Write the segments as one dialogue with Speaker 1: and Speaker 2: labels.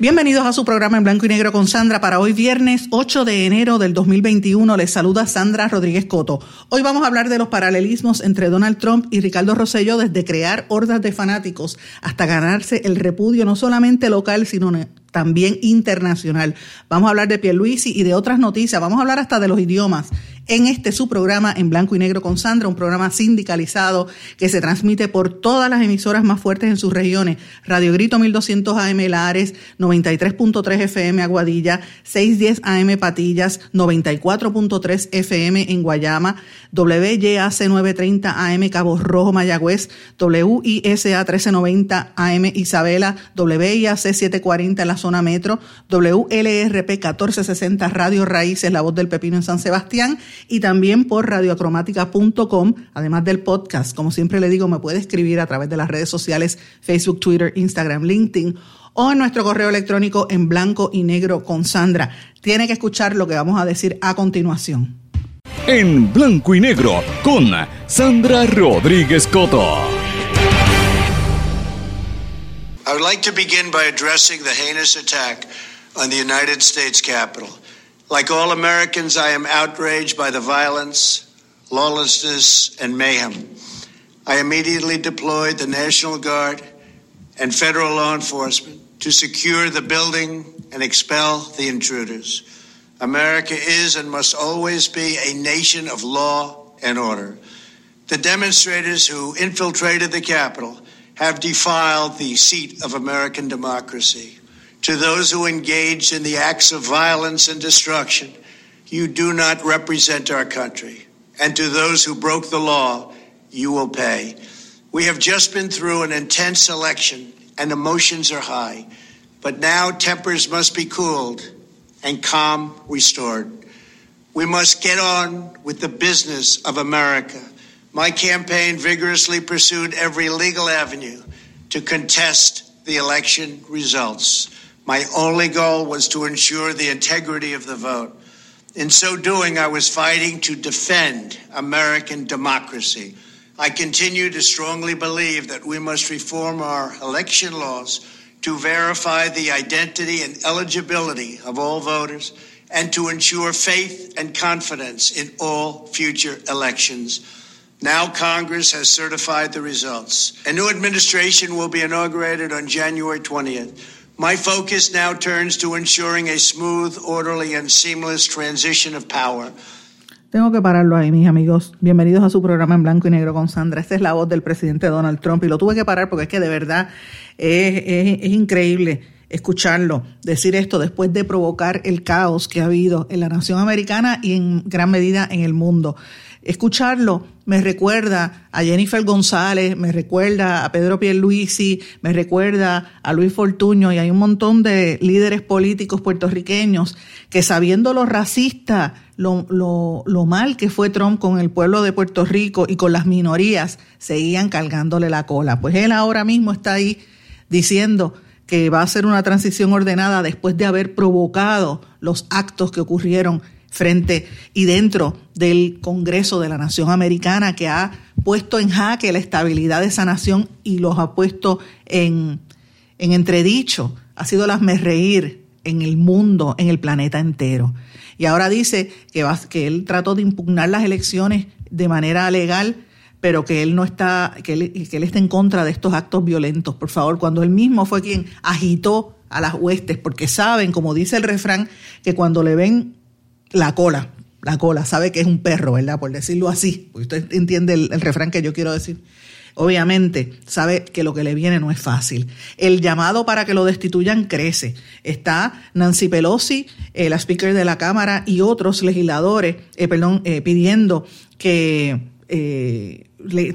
Speaker 1: Bienvenidos a su programa en blanco y negro con Sandra para hoy viernes 8 de enero del 2021. Les saluda Sandra Rodríguez Coto. Hoy vamos a hablar de los paralelismos entre Donald Trump y Ricardo Rosselló desde crear hordas de fanáticos hasta ganarse el repudio no solamente local sino también internacional. Vamos a hablar de Pierluisi y de otras noticias. Vamos a hablar hasta de los idiomas en este su programa en blanco y negro con Sandra, un programa sindicalizado que se transmite por todas las emisoras más fuertes en sus regiones. Radio Grito 1200 AM Lares, 93.3 FM Aguadilla, 610 AM Patillas, 94.3 FM en Guayama, WYAC 930 AM Cabo Rojo Mayagüez, WISA 1390 AM Isabela, WIAC 740 en la zona metro, WLRP 1460 Radio Raíces, La Voz del Pepino en San Sebastián y también por radiocromática.com, además del podcast. Como siempre le digo, me puede escribir a través de las redes sociales Facebook, Twitter, Instagram, LinkedIn o en nuestro correo electrónico en blanco y negro con Sandra. Tiene que escuchar lo que vamos a decir a continuación.
Speaker 2: En blanco y negro con Sandra Rodríguez Coto.
Speaker 3: I would like to begin by addressing the heinous attack on the United States Capitol. Like all Americans, I am outraged by the violence, lawlessness, and mayhem. I immediately deployed the National Guard and federal law enforcement to secure the building and expel the intruders. America is and must always be a nation of law and order. The demonstrators who infiltrated the Capitol have defiled the seat of American democracy to those who engage in the acts of violence and destruction, you do not represent our country. And to those who broke the law, you will pay. We have just been through an intense election and emotions are high, but now tempers must be cooled and calm restored. We must get on with the business of America. My campaign vigorously pursued every legal avenue to contest the election results. My only goal was to ensure the integrity of the vote. In so doing, I was fighting to defend American democracy. I continue to strongly believe that we must reform our election laws to verify the identity and eligibility of all voters and to ensure faith and confidence in all future elections. Now Congress has certified the results. A new administration will be inaugurated on January 20th. My focus now turns to ensuring a smooth, orderly, and seamless transition of power.
Speaker 1: Tengo que pararlo ahí, mis amigos. Bienvenidos a su programa en blanco y negro con Sandra. Esta es la voz del presidente Donald Trump y lo tuve que parar porque es que de verdad es, es, es increíble escucharlo decir esto después de provocar el caos que ha habido en la nación americana y en gran medida en el mundo. Escucharlo me recuerda a Jennifer González, me recuerda a Pedro Pierluisi, me recuerda a Luis Fortuño y hay un montón de líderes políticos puertorriqueños que sabiendo lo racista, lo, lo, lo mal que fue Trump con el pueblo de Puerto Rico y con las minorías, seguían cargándole la cola. Pues él ahora mismo está ahí diciendo que va a ser una transición ordenada después de haber provocado los actos que ocurrieron frente y dentro del Congreso de la Nación Americana que ha puesto en jaque la estabilidad de esa nación y los ha puesto en, en entredicho. Ha sido las reír en el mundo, en el planeta entero. Y ahora dice que, va, que él trató de impugnar las elecciones de manera legal, pero que él no está, que él, que él está en contra de estos actos violentos. Por favor, cuando él mismo fue quien agitó a las huestes, porque saben, como dice el refrán, que cuando le ven la cola, la cola, sabe que es un perro, ¿verdad? Por decirlo así, usted entiende el, refrán que yo quiero decir. Obviamente, sabe que lo que le viene no es fácil. El llamado para que lo destituyan crece. Está Nancy Pelosi, la speaker de la Cámara, y otros legisladores, eh, perdón, eh, pidiendo que eh,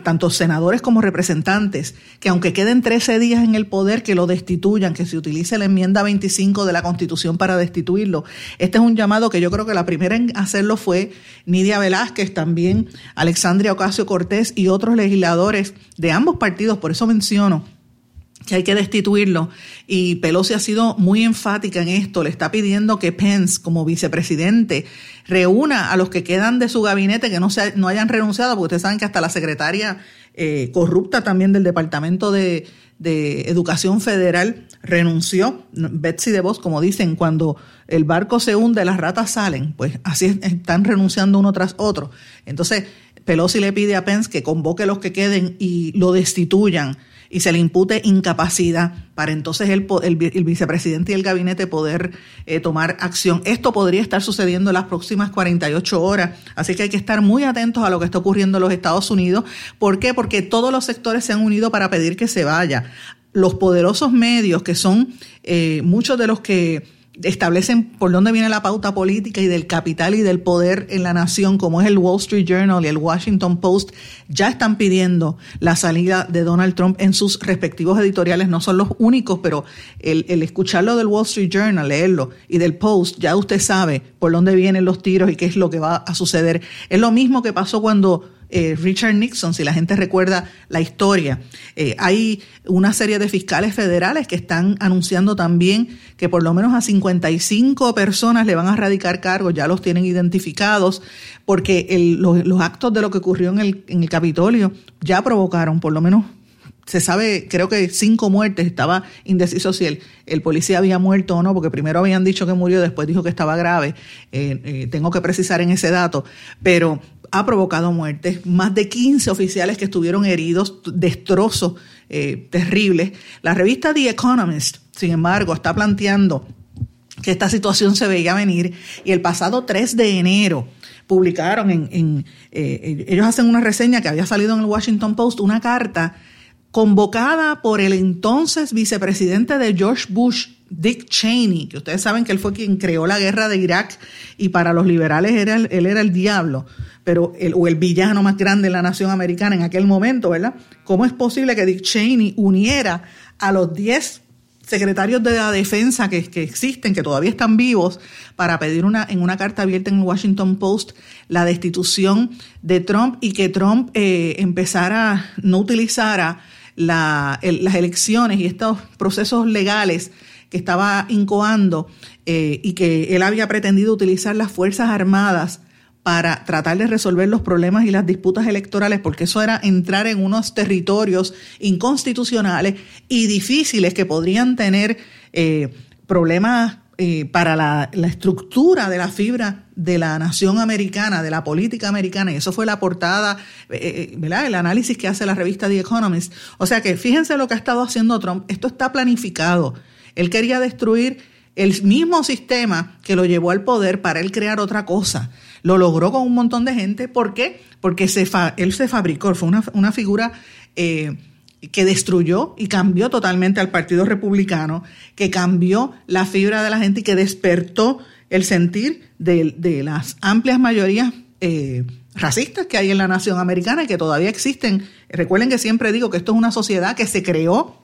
Speaker 1: tanto senadores como representantes, que aunque queden 13 días en el poder, que lo destituyan, que se utilice la enmienda 25 de la Constitución para destituirlo. Este es un llamado que yo creo que la primera en hacerlo fue Nidia Velázquez, también Alexandria Ocasio Cortés y otros legisladores de ambos partidos, por eso menciono que hay que destituirlo. Y Pelosi ha sido muy enfática en esto. Le está pidiendo que Pence, como vicepresidente, reúna a los que quedan de su gabinete que no, se, no hayan renunciado, porque ustedes saben que hasta la secretaria eh, corrupta también del Departamento de, Educación Federal renunció. Betsy DeVos, como dicen, cuando el barco se hunde, las ratas salen. Pues así están renunciando uno tras otro. Entonces, Pelosi le pide a Pence que convoque a los que queden y lo destituyan y se le impute incapacidad para entonces el, el, vicepresidente y el gabinete poder eh, tomar acción. Esto podría estar sucediendo en las próximas 48 horas, así que hay que estar muy atentos a lo que está ocurriendo en los Estados Unidos. ¿Por qué? Porque todos los sectores se han unido para pedir que se vaya. Los poderosos medios, que son eh, muchos de los que establecen por dónde viene la pauta política y del capital y del poder en la nación, como es el Wall Street Journal y el Washington Post, ya están pidiendo la salida de Donald Trump en sus respectivos editoriales. No son los únicos, pero el, el escucharlo del Wall Street Journal, leerlo, y del Post, ya usted sabe por dónde vienen los tiros y qué es lo que va a suceder. Es lo mismo que pasó cuando eh, Richard Nixon, si la gente recuerda la historia. Eh, hay una serie de fiscales federales que están anunciando también que por lo menos a 55 personas le van a radicar cargos, ya los tienen identificados, porque los, actos de lo que ocurrió en el, en el Capitolio ya provocaron por lo menos se sabe, creo que cinco muertes, estaba indeciso si el, el, policía había muerto o no, porque primero habían dicho que murió, después dijo que estaba grave, eh, tengo que precisar en ese dato, pero ha provocado muertes, más de 15 oficiales que estuvieron heridos, destrozos eh, terribles. La revista The Economist, sin embargo, está planteando que esta situación se veía venir y el pasado 3 de enero publicaron en, eh, ellos hacen una reseña que había salido en el Washington Post, una carta convocada por el entonces vicepresidente de George Bush, Dick Cheney, que ustedes saben que él fue quien creó la guerra de Irak y para los liberales era, él era el diablo pero el, o el villano más grande de la nación americana en aquel momento, ¿verdad? ¿Cómo es posible que Dick Cheney uniera a los 10 secretarios de la defensa que, existen, que todavía están vivos, para pedir una, en una carta abierta en el Washington Post la destitución de Trump y que Trump eh, empezara, no utilizara las elecciones y estos procesos legales que estaba incoando eh, y que él había pretendido utilizar las Fuerzas Armadas para tratar de resolver los problemas y las disputas electorales, porque eso era entrar en unos territorios inconstitucionales y difíciles que podrían tener eh, problemas eh, para la, estructura de la fibra de la nación americana, de la política americana, y eso fue la portada, eh, ¿verdad? El análisis que hace la revista The Economist. O sea que fíjense lo que ha estado haciendo Trump, esto está planificado. Él quería destruir el mismo sistema que lo llevó al poder para él crear otra cosa. Lo logró con un montón de gente. ¿Por qué? Porque se él se fabricó, fue una, figura eh, que destruyó y cambió totalmente al Partido Republicano, que cambió la fibra de la gente y que despertó el sentir de, las amplias mayorías eh, racistas que hay en la nación americana y que todavía existen. Recuerden que siempre digo que esto es una sociedad que se creó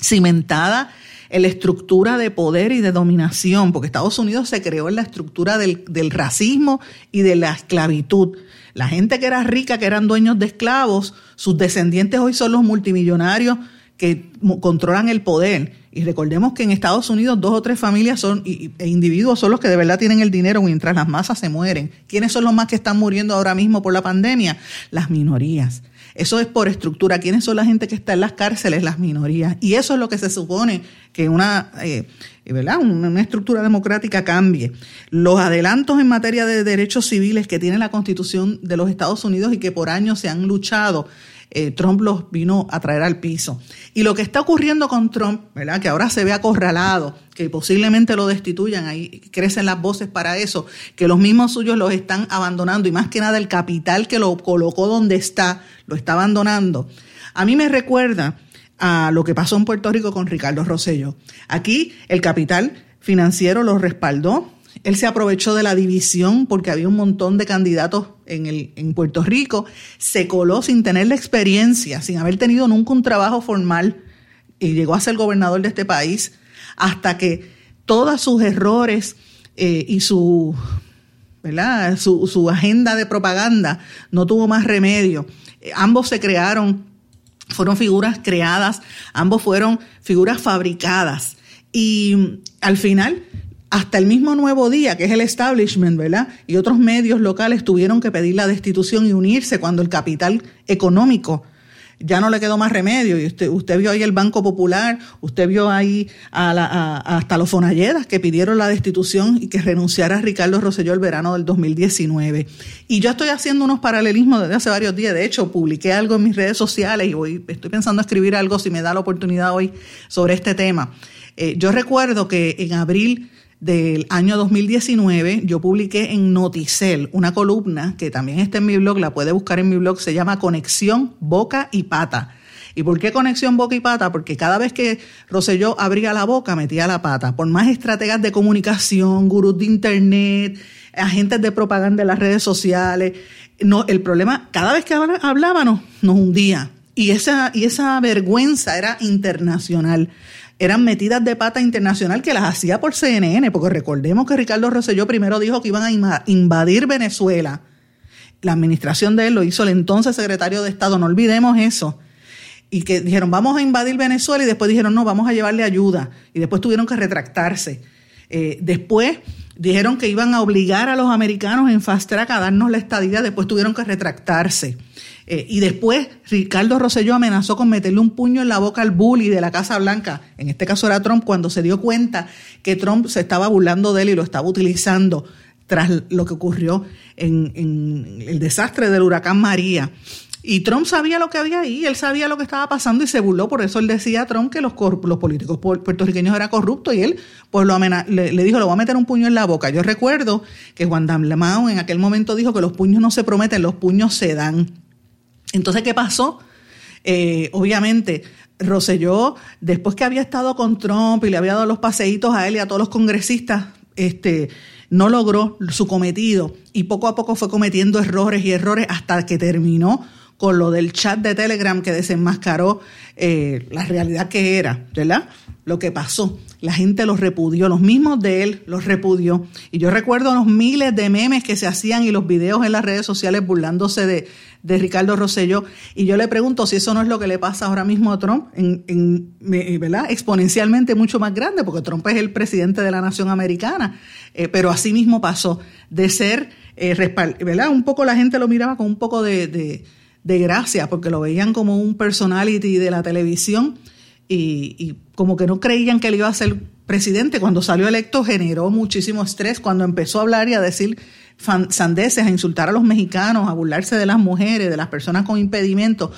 Speaker 1: cimentada en la estructura de poder y de dominación, porque Estados Unidos se creó en la estructura del, racismo y de la esclavitud. La gente que era rica, que eran dueños de esclavos, sus descendientes hoy son los multimillonarios que controlan el poder. Y recordemos que en Estados Unidos dos o tres familias son, e individuos son los que de verdad tienen el dinero mientras las masas se mueren. ¿Quiénes son los más que están muriendo ahora mismo por la pandemia? Las minorías. Eso es por estructura. ¿Quiénes son la gente que está en las cárceles? Las minorías. Y eso es lo que se supone que una, eh, ¿verdad? una estructura democrática cambie. Los adelantos en materia de derechos civiles que tiene la Constitución de los Estados Unidos y que por años se han luchado eh, Trump los vino a traer al piso. Y lo que está ocurriendo con Trump, ¿verdad? que ahora se ve acorralado, que posiblemente lo destituyan, ahí crecen las voces para eso, que los mismos suyos los están abandonando y más que nada el capital que lo colocó donde está, lo está abandonando. A mí me recuerda a lo que pasó en Puerto Rico con Ricardo Rosello. Aquí el capital financiero lo respaldó Él se aprovechó de la división porque había un montón de candidatos en, el, en Puerto Rico. Se coló sin tener la experiencia, sin haber tenido nunca un trabajo formal y llegó a ser gobernador de este país hasta que todos sus errores eh, y su, ¿verdad? Su, su agenda de propaganda no tuvo más remedio. Ambos se crearon, fueron figuras creadas, ambos fueron figuras fabricadas. Y al final, hasta el mismo Nuevo Día, que es el establishment, ¿verdad? Y otros medios locales tuvieron que pedir la destitución y unirse cuando el capital económico ya no le quedó más remedio. Y usted, usted vio ahí el Banco Popular, usted vio ahí hasta los Fonalledas que pidieron la destitución y que renunciara a Ricardo Rosselló el verano del 2019. Y yo estoy haciendo unos paralelismos desde hace varios días. De hecho, publiqué algo en mis redes sociales y hoy estoy pensando escribir algo si me da la oportunidad hoy sobre este tema. Eh, yo recuerdo que en abril del año 2019 yo publiqué en Noticel una columna que también está en mi blog, la puede buscar en mi blog, se llama Conexión Boca y Pata. ¿Y por qué conexión boca y pata? Porque cada vez que Roselló abría la boca, metía la pata. Por más estrategas de comunicación, gurús de internet, agentes de propaganda en las redes sociales, no, el problema, cada vez que hablábamos, nos hundía. Y esa, y esa vergüenza era internacional eran metidas de pata internacional que las hacía por CNN, porque recordemos que Ricardo Rosselló primero dijo que iban a invadir Venezuela. La administración de él lo hizo el entonces secretario de Estado, no olvidemos eso. Y que dijeron, vamos a invadir Venezuela y después dijeron, no, vamos a llevarle ayuda. Y después tuvieron que retractarse. Eh, después dijeron que iban a obligar a los americanos en fast track a darnos la estadía, después tuvieron que retractarse. Eh, y después Ricardo Rosselló amenazó con meterle un puño en la boca al bully de la Casa Blanca, en este caso era Trump, cuando se dio cuenta que Trump se estaba burlando de él y lo estaba utilizando tras lo que ocurrió en, en el desastre del huracán María. Y Trump sabía lo que había ahí, él sabía lo que estaba pasando y se burló, por eso él decía a Trump que los, los políticos puertorriqueños eran corruptos y él pues lo le, dijo, le voy a meter un puño en la boca. Yo recuerdo que Juan Damlemao en aquel momento dijo que los puños no se prometen, los puños se dan. Entonces, ¿qué pasó? Eh, obviamente, Roselló, después que había estado con Trump y le había dado los paseitos a él y a todos los congresistas, este, no logró su cometido y poco a poco fue cometiendo errores y errores hasta que terminó con lo del chat de Telegram que desenmascaró eh, la realidad que era, ¿verdad? Lo que pasó. La gente los repudió, los mismos de él los repudió. Y yo recuerdo los miles de memes que se hacían y los videos en las redes sociales burlándose de, de Ricardo Rosselló. Y yo le pregunto si eso no es lo que le pasa ahora mismo a Trump, en, ¿verdad? exponencialmente mucho más grande, porque Trump es el presidente de la nación americana. Eh, pero así mismo pasó de ser, eh, ¿verdad? Un poco la gente lo miraba con un poco de, de, gracia, porque lo veían como un personality de la televisión y, como que no creían que él iba a ser presidente. Cuando salió electo generó muchísimo estrés, cuando empezó a hablar y a decir sandeces, a insultar a los mexicanos, a burlarse de las mujeres, de las personas con impedimentos.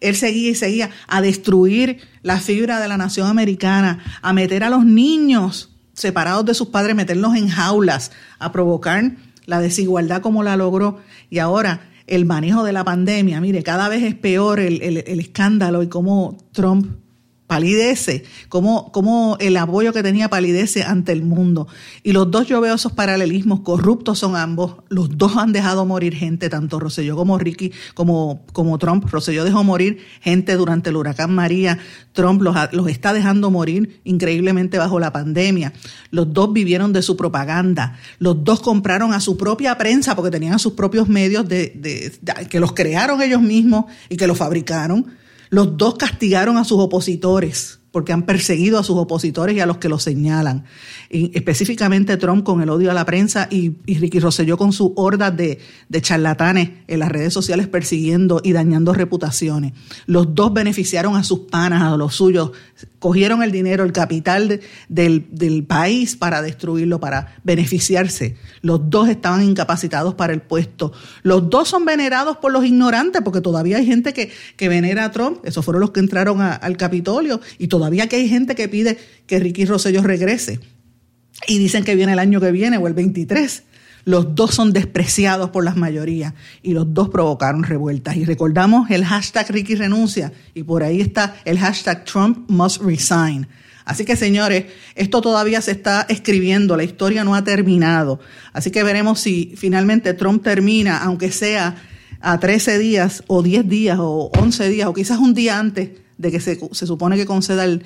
Speaker 1: Él seguía y seguía a destruir la fibra de la nación americana, a meter a los niños separados de sus padres, meterlos en jaulas, a provocar la desigualdad como la logró. Y ahora el manejo de la pandemia, mire, cada vez es peor el, el escándalo y cómo Trump palidece, como, como el apoyo que tenía palidece ante el mundo. Y los dos yo veo esos paralelismos, corruptos son ambos, los dos han dejado morir gente, tanto Rosselló como Ricky, como, como Trump. Rosselló dejó morir gente durante el huracán María, Trump los, los está dejando morir increíblemente bajo la pandemia. Los dos vivieron de su propaganda, los dos compraron a su propia prensa porque tenían sus propios medios de, de, que los crearon ellos mismos y que los fabricaron los dos castigaron a sus opositores porque han perseguido a sus opositores y a los que los señalan. específicamente Trump con el odio a la prensa y, Ricky Rosselló con su horda de, charlatanes en las redes sociales persiguiendo y dañando reputaciones. Los dos beneficiaron a sus panas, a los suyos, cogieron el dinero, el capital del, país para destruirlo, para beneficiarse. Los dos estaban incapacitados para el puesto. Los dos son venerados por los ignorantes, porque todavía hay gente que, que venera a Trump. Esos fueron los que entraron al Capitolio y todavía todavía que hay gente que pide que Ricky Rosselló regrese y dicen que viene el año que viene o el 23. Los dos son despreciados por las mayorías y los dos provocaron revueltas. Y recordamos el hashtag Ricky renuncia y por ahí está el hashtag Trump must resign. Así que señores, esto todavía se está escribiendo, la historia no ha terminado. Así que veremos si finalmente Trump termina, aunque sea a 13 días o 10 días o 11 días o quizás un día antes de que se, supone que conceda el,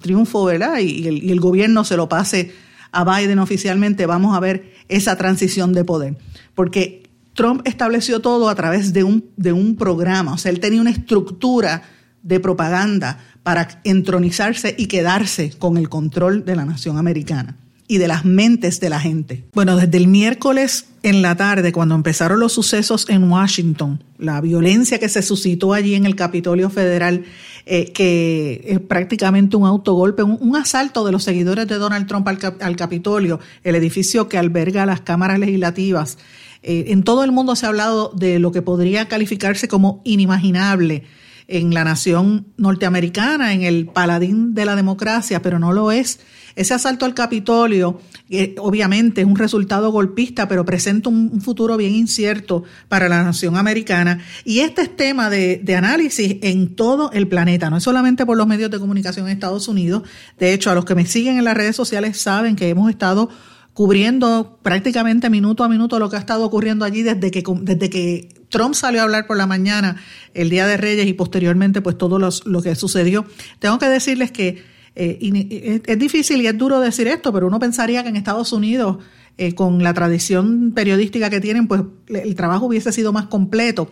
Speaker 1: triunfo, ¿verdad? Y, el, y el gobierno se lo pase a Biden oficialmente, vamos a ver esa transición de poder. Porque Trump estableció todo a través de un, de un programa, o sea, él tenía una estructura de propaganda para entronizarse y quedarse con el control de la nación americana y de las mentes de la gente. Bueno, desde el miércoles en la tarde, cuando empezaron los sucesos en Washington, la violencia que se suscitó allí en el Capitolio Federal, eh, que es prácticamente un autogolpe, un, asalto de los seguidores de Donald Trump al, Capitolio, el edificio que alberga las cámaras legislativas. Eh, en todo el mundo se ha hablado de lo que podría calificarse como inimaginable en la nación norteamericana, en el paladín de la democracia, pero no lo es. Ese asalto al Capitolio, eh, obviamente, es un resultado golpista, pero presenta un, futuro bien incierto para la nación americana. Y este es tema de, análisis en todo el planeta, no es solamente por los medios de comunicación en Estados Unidos. De hecho, a los que me siguen en las redes sociales saben que hemos estado cubriendo prácticamente minuto a minuto lo que ha estado ocurriendo allí desde que, desde que Trump salió a hablar por la mañana el Día de Reyes y posteriormente pues todo lo que sucedió. Tengo que decirles que eh, es difícil y es duro decir esto, pero uno pensaría que en Estados Unidos, eh, con la tradición periodística que tienen, pues el trabajo hubiese sido más completo.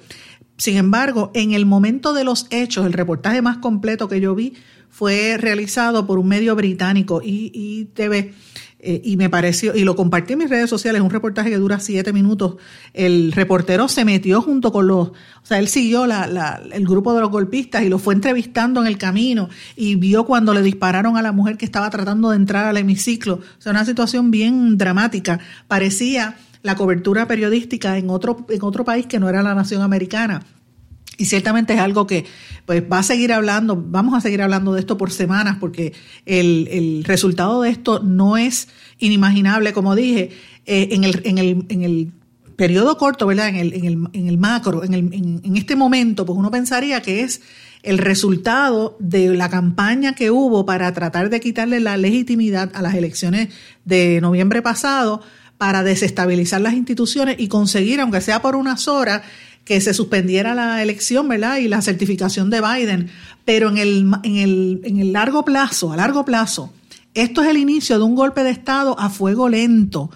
Speaker 1: Sin embargo, en el momento de los hechos, el reportaje más completo que yo vi fue realizado por un medio británico, ITV, eh, y me pareció, y lo compartí en mis redes sociales, un reportaje que dura siete minutos. El reportero se metió junto con los, o sea, él siguió la, el grupo de los golpistas y lo fue entrevistando en el camino y vio cuando le dispararon a la mujer que estaba tratando de entrar al hemiciclo. O sea, una situación bien dramática. Parecía la cobertura periodística en otro, en otro país que no era la nación americana. Y ciertamente es algo que pues, va a seguir hablando, vamos a seguir hablando de esto por semanas, porque el, resultado de esto no es inimaginable, como dije, eh, en, el, en, el, en el periodo corto, ¿verdad? En el, en el, en el macro, en, el, en, este momento, pues uno pensaría que es el resultado de la campaña que hubo para tratar de quitarle la legitimidad a las elecciones de noviembre pasado para desestabilizar las instituciones y conseguir, aunque sea por unas horas, que se suspendiera la elección, ¿verdad? Y la certificación de Biden. Pero en el, en el, en el largo plazo, a largo plazo, esto es el inicio de un golpe de Estado a fuego lento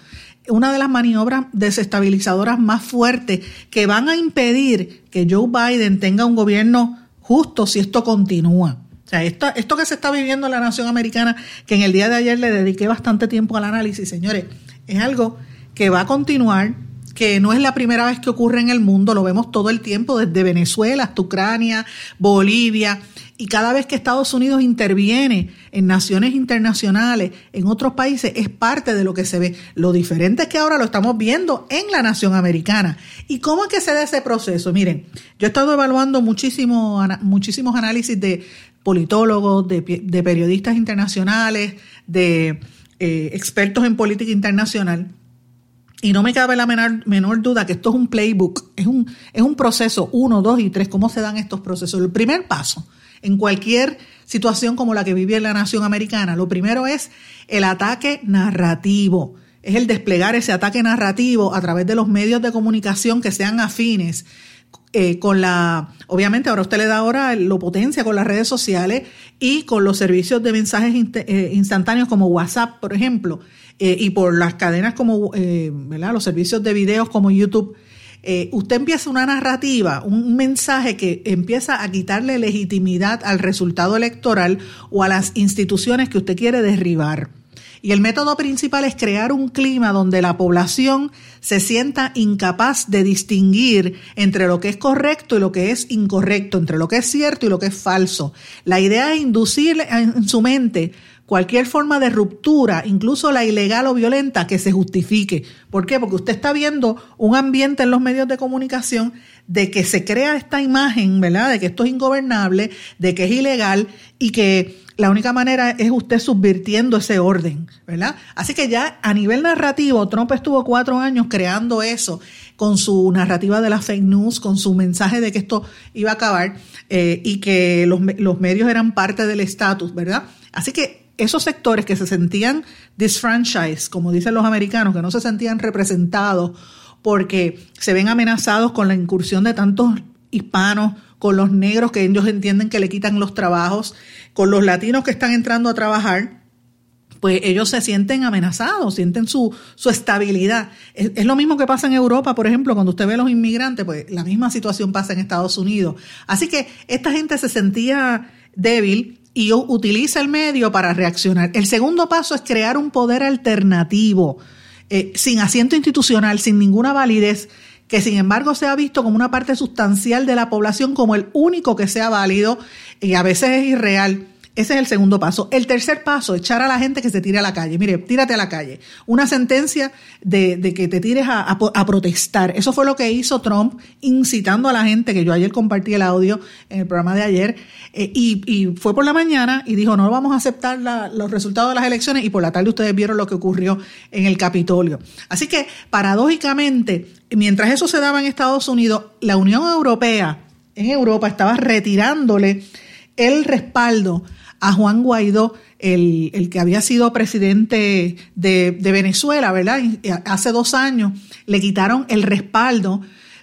Speaker 1: una de las maniobras desestabilizadoras más fuertes que van a impedir que Joe Biden tenga un gobierno justo si esto continúa. O sea, esto, esto que se está viviendo en la nación americana, que en el día de ayer le dediqué bastante tiempo al análisis, señores, es algo que va a continuar, que no es la primera vez que ocurre en el mundo, lo vemos todo el tiempo, desde Venezuela hasta Ucrania, Bolivia, y cada vez que Estados Unidos interviene en naciones internacionales, en otros países, es parte de lo que se ve. Lo diferente es que ahora lo estamos viendo en la nación americana. ¿Y cómo es que se da ese proceso? Miren, yo he estado evaluando muchísimo, muchísimos análisis de politólogos, de, periodistas internacionales, de eh, expertos en política internacional y no me cabe la menor, menor, duda que esto es un playbook, es un, es un proceso, uno, dos y tres, cómo se dan estos procesos. El primer paso en cualquier situación como la que vive la nación americana, lo primero es el ataque narrativo, es el desplegar ese ataque narrativo a través de los medios de comunicación que sean afines. Eh, con la, obviamente ahora usted le da ahora lo potencia con las redes sociales y con los servicios de mensajes eh, instantáneos como WhatsApp, por ejemplo eh, y por las cadenas como, eh. Los servicios de videos como YouTube. Usted empieza una narrativa, un mensaje que empieza a quitarle legitimidad al resultado electoral o a las instituciones que usted quiere derribar. Y el método principal es crear un clima donde la población se sienta incapaz de distinguir entre lo que es correcto y lo que es incorrecto, entre lo que es cierto y lo que es falso. La idea es inducir en su mente cualquier forma de ruptura, incluso la ilegal o violenta, que se justifique. ¿Por qué? Porque usted está viendo un ambiente en los medios de comunicación de que se crea esta imagen, ¿verdad? De que esto es ingobernable, de que es ilegal y que la única manera es usted subvirtiendo ese orden, ¿verdad? Así que ya a nivel narrativo, Trump estuvo cuatro años creando eso con su narrativa de la fake news, con su mensaje de que esto iba a acabar eh, y que los, los medios eran parte del estatus, ¿verdad? Así que esos sectores que se sentían disfranchised, como dicen los americanos, que no se sentían representados porque se ven amenazados con la incursión de tantos hispanos, con los negros que ellos entienden que le quitan los trabajos, con los latinos que están entrando a trabajar, pues ellos se sienten amenazados, sienten su, su estabilidad. Es, lo mismo que pasa en Europa, por ejemplo, cuando usted ve a los inmigrantes, pues la misma situación pasa en Estados Unidos. Así que esta gente se sentía débil y utiliza el medio para reaccionar. El segundo paso es crear un poder alternativo, eh, sin asiento institucional, sin ninguna validez, que sin embargo se ha visto como una parte sustancial de la población como el único que sea válido y a veces es irreal. Ese es el segundo paso. El tercer paso, echar a la gente que se tire a la calle. Mire, tírate a la calle. Una sentencia de, que te tires a, protestar. Eso fue lo que hizo Trump, incitando a la gente, que yo ayer compartí el audio en el programa de ayer, eh, y, fue por la mañana y dijo, no vamos a aceptar los resultados de las elecciones, y por la tarde ustedes vieron lo que ocurrió en el Capitolio. Así que, paradójicamente, mientras eso se daba en Estados Unidos, la Unión Europea, en Europa, estaba retirándole el respaldo a Juan Guaidó, el, el que había sido presidente de, de, Venezuela, ¿verdad? Hace dos años le quitaron el respaldo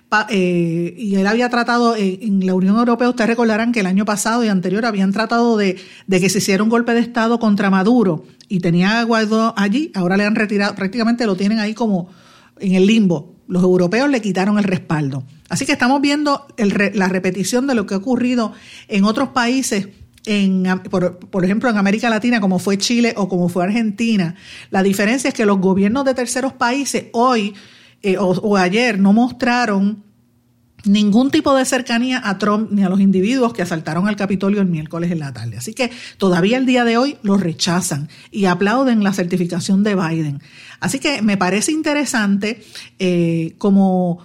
Speaker 1: pa, eh, y él había tratado eh, en la Unión Europea, ustedes recordarán que el año pasado y anterior habían tratado de, de que se hiciera un golpe de Estado contra Maduro y tenía a Guaidó allí, ahora le han retirado, prácticamente lo tienen ahí como en el limbo. Los europeos le quitaron el respaldo. Así que estamos viendo la repetición de lo que ha ocurrido en otros países en, por, por, ejemplo, en América Latina, como fue Chile o como fue Argentina, la diferencia es que los gobiernos de terceros países hoy eh, o, ayer no mostraron ningún tipo de cercanía a Trump ni a los individuos que asaltaron al Capitolio el miércoles en la tarde. Así que todavía el día de hoy los rechazan y aplauden la certificación de Biden. Así que me parece interesante eh, como,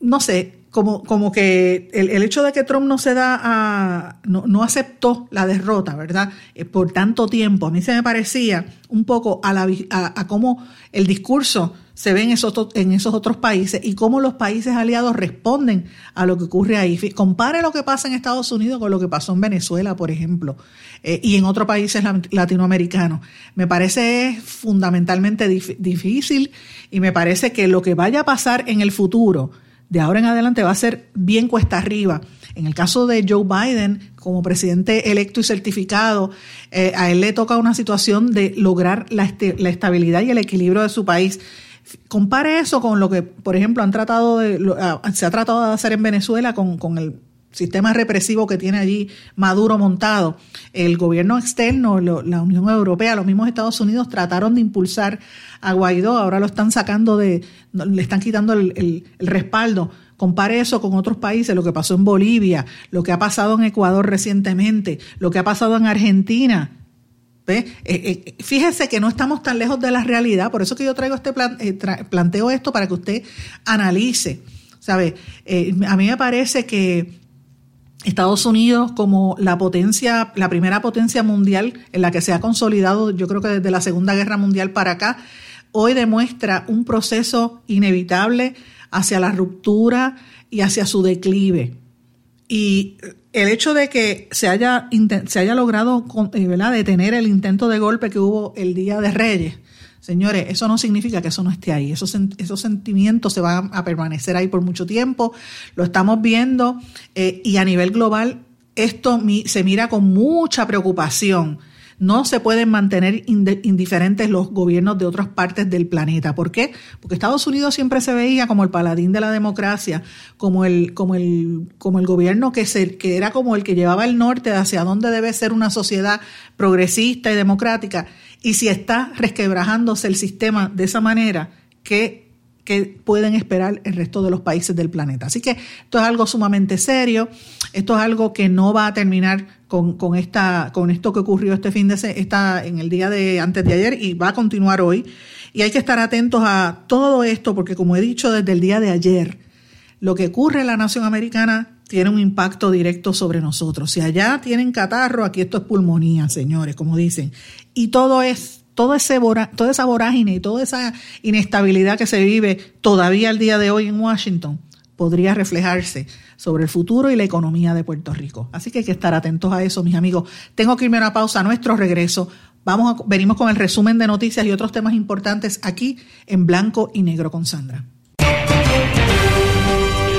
Speaker 1: no sé, como, como que el, el, hecho de que Trump no se da a, no, no aceptó la derrota, ¿verdad? Eh, por tanto tiempo, a mí se me parecía un poco a, la, a, cómo el discurso se ve en esos, en esos otros países y cómo los países aliados responden a lo que ocurre ahí. Compare lo que pasa en Estados Unidos con lo que pasó en Venezuela, por ejemplo, eh, y en otros países latinoamericanos. Me parece fundamentalmente dif difícil y me parece que lo que vaya a pasar en el futuro, de ahora en adelante va a ser bien cuesta arriba. En el caso de Joe Biden, como presidente electo y certificado, eh, a él le toca una situación de lograr la, est la, estabilidad y el equilibrio de su país. Compare eso con lo que, por ejemplo, han tratado de, lo, se ha tratado de hacer en Venezuela con, con el sistema represivo que tiene allí Maduro montado. El gobierno externo, lo, la Unión Europea, los mismos Estados Unidos trataron de impulsar a Guaidó, ahora lo están sacando de, le están quitando el, respaldo. Compare eso con otros países, lo que pasó en Bolivia, lo que ha pasado en Ecuador recientemente, lo que ha pasado en Argentina. ¿Ve? Eh, eh, fíjese que no estamos tan lejos de la realidad, por eso que yo traigo este plan, eh, tra planteo esto para que usted analice. ¿Sabe? Eh, a mí me parece que Estados Unidos como la potencia, la primera potencia mundial en la que se ha consolidado, yo creo que desde la Segunda Guerra Mundial para acá, hoy demuestra un proceso inevitable hacia la ruptura y hacia su declive. Y el hecho de que se haya, se haya logrado ¿verdad? detener el intento de golpe que hubo el Día de Reyes, señores, eso no significa que eso no esté ahí. Esos, esos sentimientos se van a permanecer ahí por mucho tiempo. Lo estamos viendo eh, y a nivel global esto se mira con mucha preocupación no se pueden mantener indiferentes los gobiernos de otras partes del planeta. ¿Por qué? Porque Estados Unidos siempre se veía como el paladín de la democracia, como el, como el, como el gobierno que, se, que era como el que llevaba el norte hacia dónde debe ser una sociedad progresista y democrática. Y si está resquebrajándose el sistema de esa manera, ¿qué, qué pueden esperar el resto de los países del planeta? Así que esto es algo sumamente serio, esto es algo que no va a terminar con, con, esta, con esto que ocurrió este fin de esta, en el día de antes de ayer y va a continuar hoy. Y hay que estar atentos a todo esto porque como he dicho desde el día de ayer, lo que ocurre en la nación americana tiene un impacto directo sobre nosotros. Si allá tienen catarro, aquí esto es pulmonía, señores, como dicen. Y todo es, todo ese toda esa vorágine y toda esa inestabilidad que se vive todavía al día de hoy en Washington podría reflejarse sobre el futuro y la economía de Puerto Rico. Así que hay que estar atentos a eso, mis amigos. Tengo que irme a una pausa a nuestro regreso. Vamos a, venimos con el resumen de noticias y otros temas importantes aquí en blanco y negro con Sandra.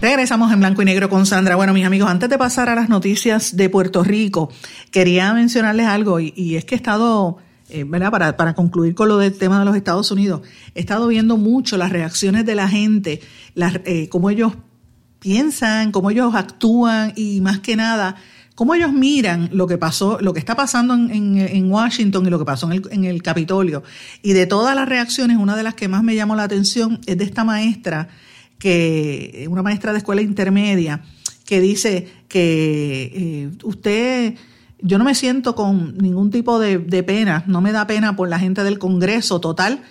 Speaker 1: Regresamos en blanco y negro con Sandra. Bueno, mis amigos, antes de pasar a las noticias de Puerto Rico, quería mencionarles algo y, es que he estado, eh, ¿verdad? Para, para, concluir con lo del tema de los Estados Unidos, he estado viendo mucho las reacciones de la gente, las, eh, cómo ellos piensan, cómo ellos actúan y más que nada, cómo ellos miran lo que pasó, lo que está pasando en, en, Washington y lo que pasó en el, en el Capitolio. Y de todas las reacciones, una de las que más me llamó la atención es de esta maestra que una maestra de escuela intermedia que dice que eh, usted, yo no me siento con ningún tipo de, pena, no me da pena por la gente del Congreso, total.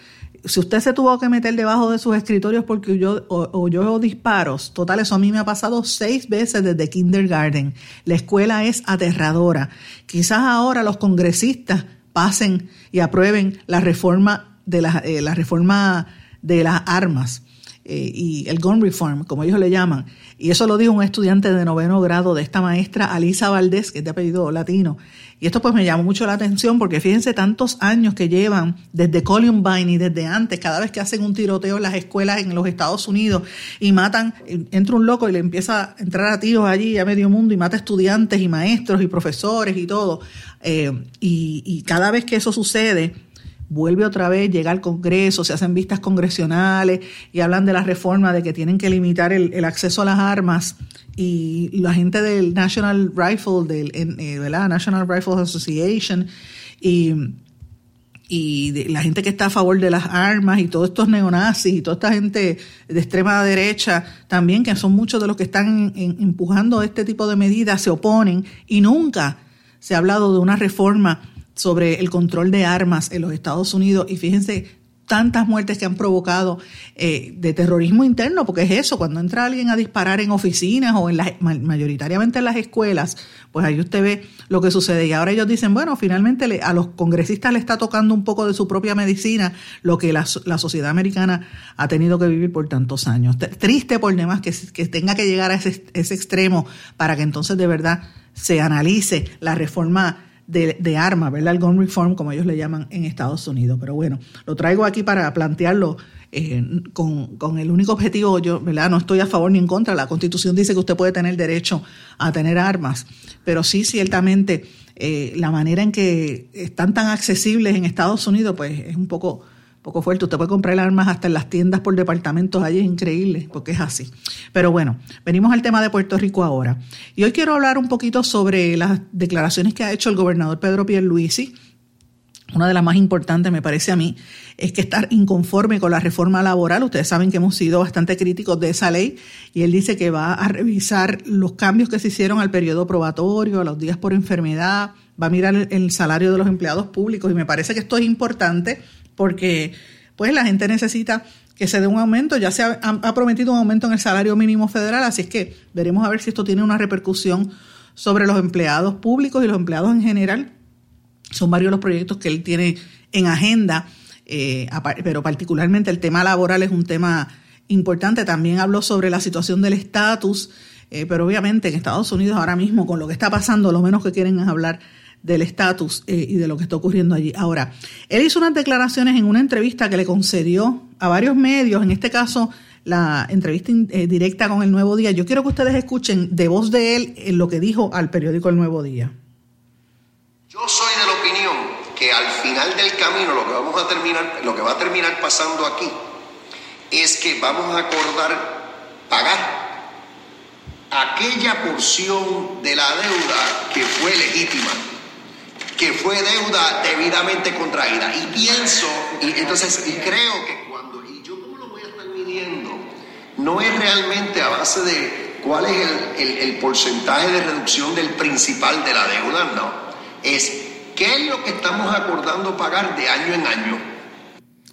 Speaker 1: Si usted se tuvo que meter debajo de sus escritorios porque yo oyó disparos, total, eso a mí me ha pasado seis veces desde kindergarten. La escuela es aterradora. Quizás ahora los congresistas pasen y aprueben la reforma de la, eh, la reforma de las armas eh, y el gun reform, como ellos le llaman. Y eso lo dijo un estudiante de noveno grado de esta maestra, Alisa Valdés, que es de apellido latino. Y esto pues me llamó mucho la atención porque fíjense tantos años que llevan desde Columbine y desde antes, cada vez que hacen un tiroteo en las escuelas en los Estados Unidos y matan, entra un loco y le empieza a entrar a tiros allí a medio mundo y mata estudiantes y maestros y profesores y todo. Eh, y, y cada vez que eso sucede, vuelve otra vez, llega al Congreso, se hacen vistas congresionales y hablan de la reforma de que tienen que limitar el, acceso a las armas. Y la gente del National Rifle, del eh, National Rifle Association y, y la gente que está a favor de las armas y todos estos neonazis y toda esta gente de extrema derecha también, que son muchos de los que están empujando este tipo de medidas, se oponen. Y nunca se ha hablado de una reforma sobre el control de armas en los Estados Unidos y fíjense tantas muertes que han provocado eh, de terrorismo interno, porque es eso, cuando entra alguien a disparar en oficinas o en las, mayoritariamente en las escuelas, pues ahí usted ve lo que sucede. Y ahora ellos dicen, bueno, finalmente a los congresistas le está tocando un poco de su propia medicina lo que la, sociedad americana ha tenido que vivir por tantos años. Triste por demás que, que tenga que llegar a ese, ese extremo para que entonces de verdad se analice la reforma de, armas, ¿verdad? El gun reform, como ellos le llaman en Estados Unidos. Pero bueno, lo traigo aquí para plantearlo eh, con, con, el único objetivo, yo, ¿verdad? No estoy a favor ni en contra. La Constitución dice que usted puede tener derecho a tener armas, pero sí, ciertamente, eh, la manera en que están tan accesibles en Estados Unidos, pues es un poco poco fuerte. Usted puede comprar armas hasta en las tiendas por departamentos, allí es increíble, porque es así. Pero bueno, venimos al tema de Puerto Rico ahora. Y hoy quiero hablar un poquito sobre las declaraciones que ha hecho el gobernador Pedro Pierluisi. Una de las más importantes, me parece a mí, es que estar inconforme con la reforma laboral. Ustedes saben que hemos sido bastante críticos de esa ley y él dice que va a revisar los cambios que se hicieron al periodo probatorio, a los días por enfermedad, va a mirar el salario de los empleados públicos y me parece que esto es importante porque pues la gente necesita que se dé un aumento, ya se ha, prometido un aumento en el salario mínimo federal, así es que veremos a ver si esto tiene una repercusión sobre los empleados públicos y los empleados en general. Son varios los proyectos que él tiene en agenda, eh, pero particularmente el tema laboral es un tema importante. También habló sobre la situación del estatus, eh, pero obviamente en Estados Unidos ahora mismo con lo que está pasando, lo menos que quieren es hablar del estatus eh, y de lo que está ocurriendo allí. Ahora, él hizo unas declaraciones en una entrevista que le concedió a varios medios, en este caso la entrevista eh, directa con el Nuevo Día. Yo quiero que ustedes escuchen de voz de él en lo que dijo al periódico El Nuevo Día.
Speaker 4: Yo soy de la opinión que al final del camino lo que vamos a terminar, lo que va a terminar pasando aquí es que vamos a acordar pagar aquella porción de la deuda que fue legítima, que fue deuda debidamente contraída. Y pienso, y entonces, y creo que cuando, y yo cómo lo voy a estar midiendo, no es realmente a base de cuál es el, el porcentaje de reducción del principal de la deuda, no. Es qué es lo que estamos acordando pagar de año en año.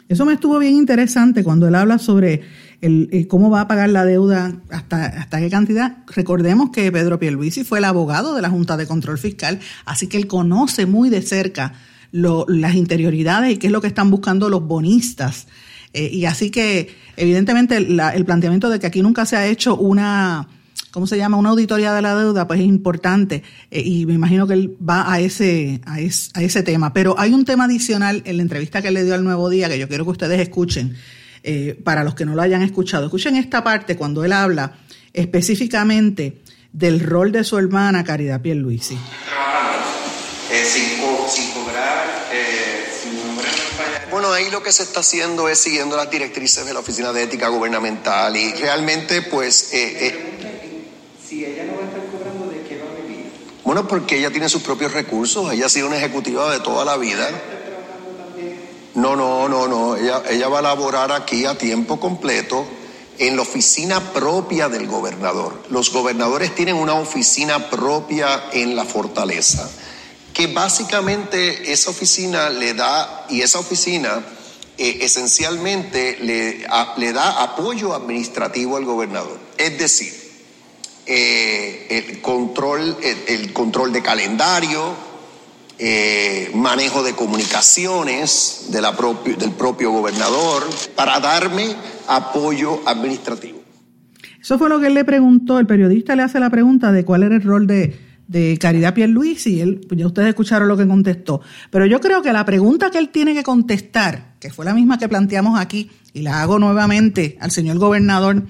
Speaker 1: Eso me estuvo bien interesante cuando él habla sobre el, eh, cómo va a pagar la deuda, hasta, hasta qué cantidad. Recordemos que Pedro Pierluisi fue el abogado de la Junta de Control Fiscal, así que él conoce muy de cerca las interioridades y qué es lo que están buscando los bonistas. Eh, y así que, evidentemente, el planteamiento de que aquí nunca se ha hecho una, ¿cómo se llama? Una auditoría de la deuda, pues es importante eh, y me imagino que él va a ese, a, a ese tema. Pero hay un tema adicional en la entrevista que le dio al Nuevo Día que yo quiero que ustedes escuchen eh, para los que no lo hayan escuchado. Escuchen esta parte cuando él habla específicamente del rol de su hermana Caridad Pierluisi.
Speaker 4: Eh, sin, cobrar, eh, Bueno, ahí lo que se está haciendo es siguiendo las directrices de la Oficina de Ética Gubernamental y realmente pues... Eh, si ella no va a estar cobrando, ¿de qué va a vivir? Bueno, porque ella tiene sus propios recursos, ella ha sido una ejecutiva de toda la vida. No, no, no, no. Ella, va a laborar aquí a tiempo completo en la oficina propia del gobernador. Los gobernadores tienen una oficina propia en la fortaleza, que básicamente esa oficina le da, y esa oficina eh, esencialmente le, le, da apoyo administrativo al gobernador. Es decir, eh, el, control, el control de calendario, eh, manejo de comunicaciones del propio gobernador para darme apoyo administrativo.
Speaker 1: Eso fue lo que él le preguntó, el periodista le hace la pregunta de cuál era el rol de, de Caridad Pierluisi y él, pues ya ustedes escucharon lo que contestó. Pero yo creo que la pregunta que él tiene que contestar, que fue la misma que planteamos aquí, y la hago nuevamente al señor gobernador,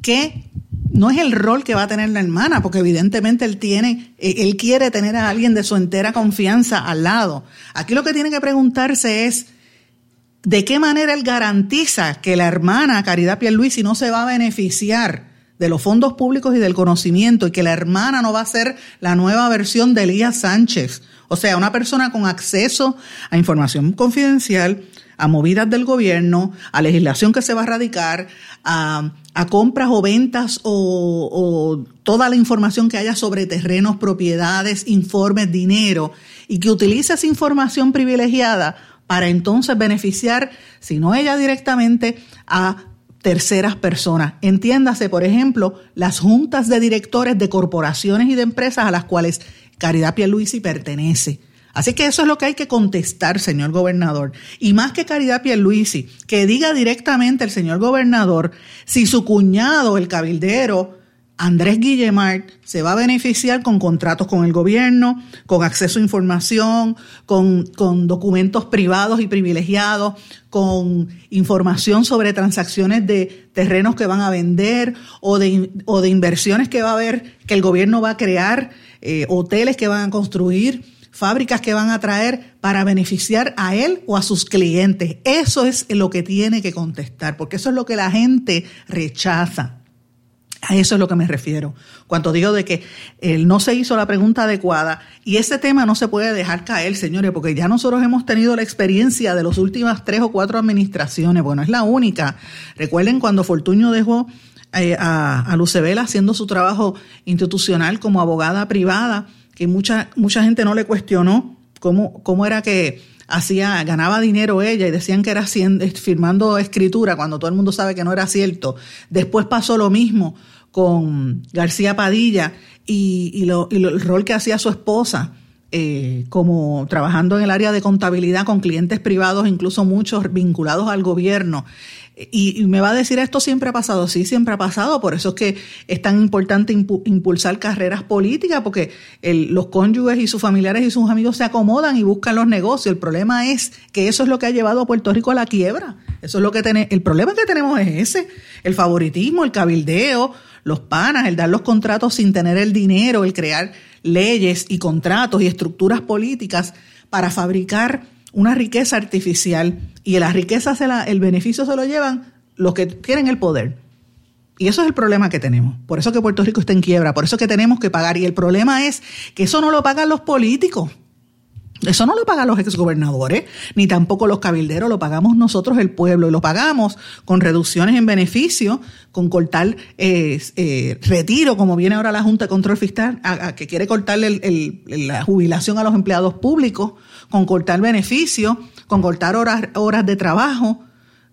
Speaker 1: ¿qué no es el rol que va a tener la hermana, porque evidentemente él tiene, eh, él quiere tener a alguien de su entera confianza al lado. Aquí lo que tiene que preguntarse es de qué manera él garantiza que la hermana Caridad Pierluisi no se va a beneficiar de los fondos públicos y del conocimiento y que la hermana no va a ser la nueva versión de Elías Sánchez. O sea, una persona con acceso a información confidencial, a movidas del gobierno, a legislación que se va a radicar, a, compras o ventas o, toda la información que haya sobre terrenos, propiedades, informes, dinero, y que utilice esa información privilegiada para entonces beneficiar, si no ella directamente, a terceras personas. Entiéndase, por ejemplo, las juntas de directores de corporaciones y de empresas a las cuales Caridad Pierluisi pertenece Así que eso es lo que hay que contestar, señor gobernador. Y más que Caridad Pierluisi, que diga directamente el señor gobernador si su cuñado, el cabildero, Andrés Guillemart, se va a beneficiar con contratos con el gobierno, con acceso a información, con, documentos privados y privilegiados, con información sobre transacciones de terrenos que van a vender o de, o de inversiones que va a haber, que el gobierno va a crear, eh, hoteles que van a construir fábricas que van a traer para beneficiar a él o a sus clientes. Eso es lo que tiene que contestar, porque eso es lo que la gente rechaza. A eso es lo que me refiero. Cuando digo de que él no se hizo la pregunta adecuada y ese tema no se puede dejar caer, señores, porque ya nosotros hemos tenido la experiencia de las últimas tres o cuatro administraciones. Bueno, es la única. Recuerden cuando Fortuño dejó eh, a, a haciendo su trabajo institucional como abogada privada que mucha, mucha gente no le cuestionó cómo, cómo era que hacía, ganaba dinero ella y decían que era firmando escritura cuando todo el mundo sabe que no era cierto. Después pasó lo mismo con García Padilla y, y, lo, y el rol que hacía su esposa. Eh, como trabajando en el área de contabilidad con clientes privados, incluso muchos vinculados al gobierno. Y, me va a decir, esto siempre ha pasado, sí, siempre ha pasado, por eso es que es tan importante impulsar carreras políticas, porque los cónyuges y sus familiares y sus amigos se acomodan y buscan los negocios. El problema es que eso es lo que ha llevado a Puerto Rico a la quiebra. Eso es lo que tenemos. El problema que tenemos es ese, el favoritismo, el cabildeo, los panas, el dar los contratos sin tener el dinero, el crear leyes y contratos y estructuras políticas para fabricar una riqueza artificial y la riqueza, se la, el beneficio se lo llevan los que tienen el poder. Y eso es el problema que tenemos. Por eso que Puerto Rico está en quiebra, por eso que tenemos que pagar. Y el problema es que eso no lo pagan los políticos. Eso no lo pagan los exgobernadores, ni tampoco los cabilderos, lo pagamos nosotros el pueblo y lo pagamos con reducciones en beneficio, con cortar eh, eh, retiro, como viene ahora la Junta de Control Fiscal, que quiere cortarle la jubilación a los empleados públicos, con cortar beneficio, con cortar horas, horas de trabajo,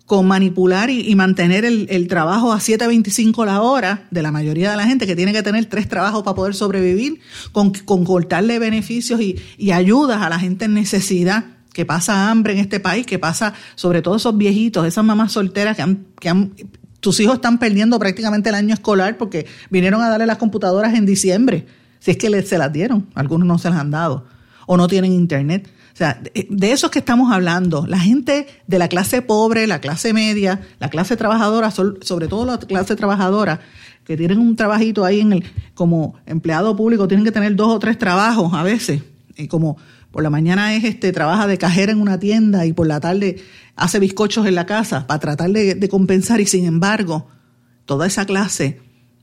Speaker 1: con manipular y, mantener el, trabajo a 7.25 la hora de la mayoría de la gente que tiene que tener tres trabajos para poder sobrevivir, con, cortarle beneficios y, ayudas a la gente en necesidad que pasa hambre en este país, que pasa sobre todo esos viejitos, esas mamás solteras que han, que han tus hijos están perdiendo prácticamente el año escolar porque vinieron a darle las computadoras en diciembre, si es que se las dieron, algunos no se las han dado, o no tienen internet. Sea, de eso es que estamos hablando. La gente de la clase pobre, la clase media, la clase trabajadora, sobre todo la clase trabajadora, que tienen un trabajito ahí en el, como empleado público, tienen que tener dos o tres trabajos a veces. Y como por la mañana es este, trabaja de cajera en una tienda y por la tarde hace bizcochos en la casa para tratar de compensar y sin embargo, toda esa clase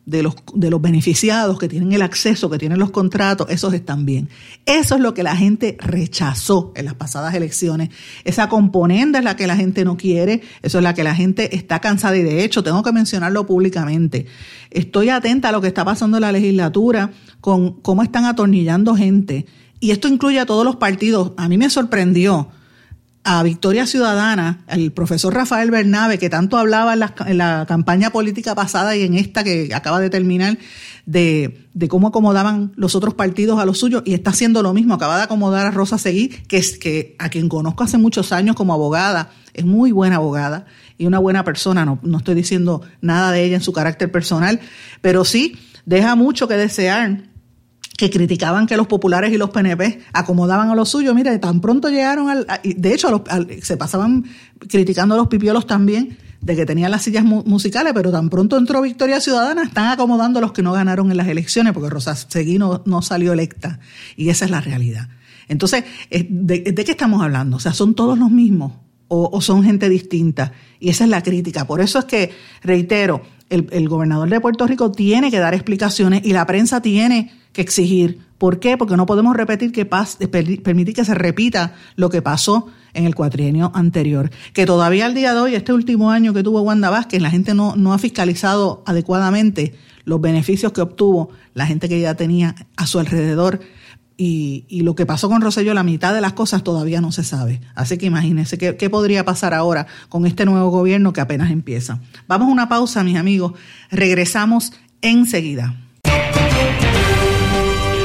Speaker 1: de los, de los beneficiados que tienen el acceso, que tienen los contratos, esos están bien. Eso es lo que la gente rechazó en las pasadas elecciones. Esa componente es la que la gente no quiere, eso es la que la gente está cansada y de hecho tengo que mencionarlo públicamente. Estoy atenta a lo que está pasando en la legislatura con cómo están atornillando gente. Y esto incluye a todos los partidos. A mí me sorprendió a Victoria Ciudadana, el profesor Rafael Bernabe, que tanto hablaba en la, campaña política pasada y en esta que acaba de terminar, de, cómo acomodaban los otros partidos a los suyos, y está haciendo lo mismo, acaba de acomodar a Rosa Seguí, que es que a quien conozco hace muchos años como abogada, es muy buena abogada y una buena persona, no, no estoy diciendo nada de ella en su carácter personal, pero sí deja mucho que desear que criticaban que los populares y los PNP acomodaban a los suyos. Mira, tan pronto llegaron al... De hecho, se pasaban criticando a los pipiolos también de que tenían las sillas musicales, pero tan pronto entró Victoria Ciudadana, están acomodando a los que no ganaron en las elecciones, porque Rosa Seguí no, salió electa. Y esa es la realidad. Entonces, ¿de, qué estamos hablando? O sea, ¿son todos los mismos o, son gente distinta? Y esa es la crítica. Por eso es que, reitero, el gobernador de Puerto Rico tiene que dar explicaciones y la prensa tiene que exigir. ¿Por qué? Porque no podemos repetir que pase, permitir que se repita lo que pasó en el cuatrienio anterior. Que todavía al día de hoy, este último año que tuvo Wanda Vázquez, la gente no, no ha fiscalizado adecuadamente los beneficios que obtuvo la gente que ya tenía a su alrededor. Y, y, lo que pasó con Rosselló, la mitad de las cosas todavía no se sabe. Así que imagínense qué, qué podría pasar ahora con este nuevo gobierno que apenas empieza. Vamos a una pausa, mis amigos. Regresamos enseguida.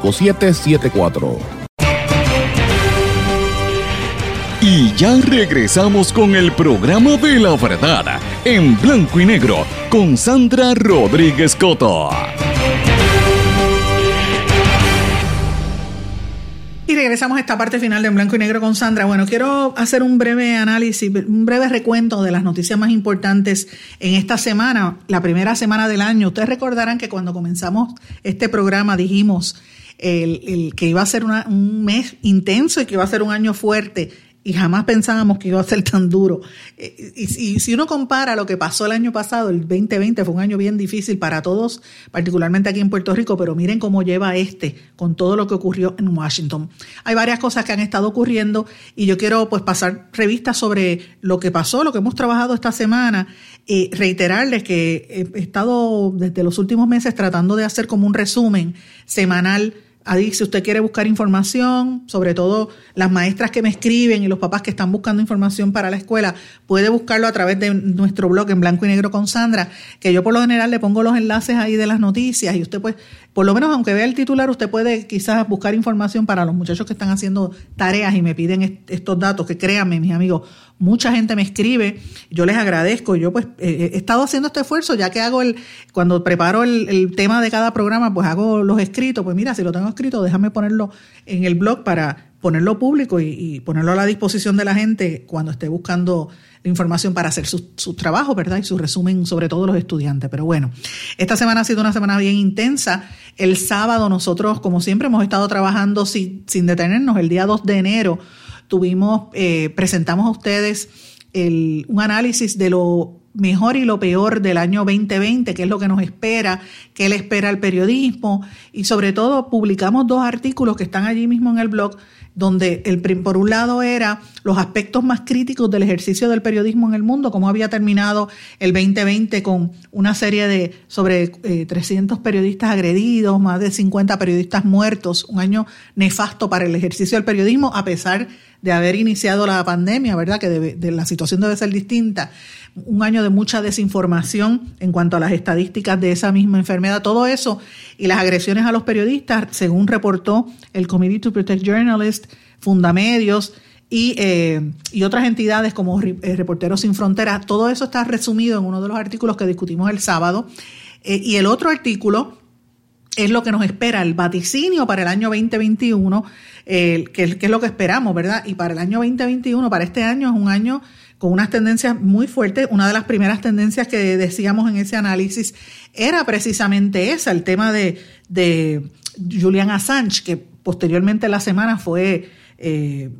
Speaker 5: 5774.
Speaker 2: Y ya regresamos con el programa de la verdad en blanco y negro con Sandra Rodríguez Coto.
Speaker 1: Y regresamos a esta parte final de En Blanco y Negro con Sandra. Bueno, quiero hacer un breve análisis, un breve recuento de las noticias más importantes en esta semana, la primera semana del año. Ustedes recordarán que cuando comenzamos este programa dijimos el, que iba a ser un mes intenso y que iba a ser un año fuerte y jamás pensábamos que iba a ser tan duro. Eh, y, si uno compara lo que pasó el año pasado, el 2020 fue un año bien difícil para todos, particularmente aquí en Puerto Rico, pero miren cómo lleva este con todo lo que ocurrió en Washington. Hay varias cosas que han estado ocurriendo y yo quiero pues pasar revistas sobre lo que pasó, lo que hemos trabajado esta semana y reiterarles que he estado desde los últimos meses tratando de hacer como un resumen semanal Ahí, si usted quiere buscar información, sobre todo las maestras que me escriben y los papás que están buscando información para la escuela, puede buscarlo a través de nuestro blog en blanco y negro con Sandra, que yo por lo general le pongo los enlaces ahí de las noticias y usted pues, por lo menos aunque vea el titular, usted puede quizás buscar información para los muchachos que están haciendo tareas y me piden estos datos, que créanme, mis amigos, mucha gente me escribe, yo les agradezco, yo pues he estado haciendo este esfuerzo, ya que hago el, cuando preparo el, el, tema de cada programa, pues hago los escritos, pues mira, si lo tengo escrito, déjame ponerlo en el blog para ponerlo público y, ponerlo a la disposición de la gente cuando esté buscando información para hacer su, su, trabajo, ¿verdad? Y su resumen, sobre todo los estudiantes. Pero bueno, esta semana ha sido una semana bien intensa. El sábado nosotros, como siempre, hemos estado trabajando sin, sin detenernos. El día 2 de enero tuvimos, eh, presentamos a ustedes el, un análisis de lo mejor y lo peor del año 2020, qué es lo que nos espera, qué le espera al periodismo y sobre todo publicamos dos artículos que están allí mismo en el blog donde el, por un lado era los aspectos más críticos del ejercicio del periodismo en el mundo, cómo había terminado el 2020 con una serie de sobre 300 eh, periodistas agredidos, más de 50 periodistas muertos, un año nefasto para el ejercicio del periodismo, a pesar de haber iniciado la pandemia, ¿verdad? Que de la situación debe ser distinta un año de mucha desinformación en cuanto a las estadísticas de esa misma enfermedad, todo eso y las agresiones a los periodistas, según reportó el Committee to Protect Journalists, Fundamedios y, eh, y otras entidades como eh, Reporteros Sin Fronteras, todo eso está resumido en uno de los artículos que discutimos el sábado. Eh, y el otro artículo es lo que nos espera, el vaticinio para el año 2021, que, que es lo que esperamos, ¿verdad? Y para el año 2021, para este año, es un año con unas tendencias muy fuertes. Una de las primeras tendencias que decíamos en ese análisis era precisamente esa, el tema de, de Julian Assange, que posteriormente la semana fue eh,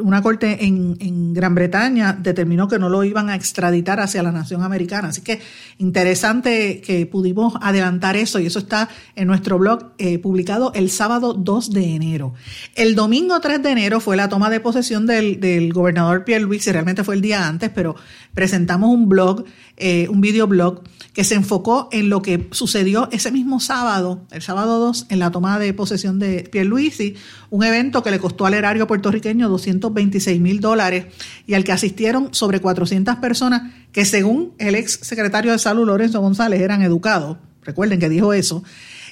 Speaker 1: una corte en, Gran Bretaña determinó que no lo iban a extraditar hacia la nación americana. Así que interesante que pudimos adelantar eso y eso está en nuestro blog eh, publicado el sábado 2 de enero. El domingo 3 de enero fue la toma de posesión del, gobernador Pierre Luis, realmente fue el día antes, pero presentamos un blog, eh, un videoblog que se enfocó en lo que sucedió ese mismo sábado, el sábado 2, en la toma de posesión de Pierluisi, un evento que le costó al erario puertorriqueño 226 mil dólares y al que asistieron sobre 400 personas que según el ex secretario de Salud, Lorenzo González, eran educados. Recuerden que dijo eso.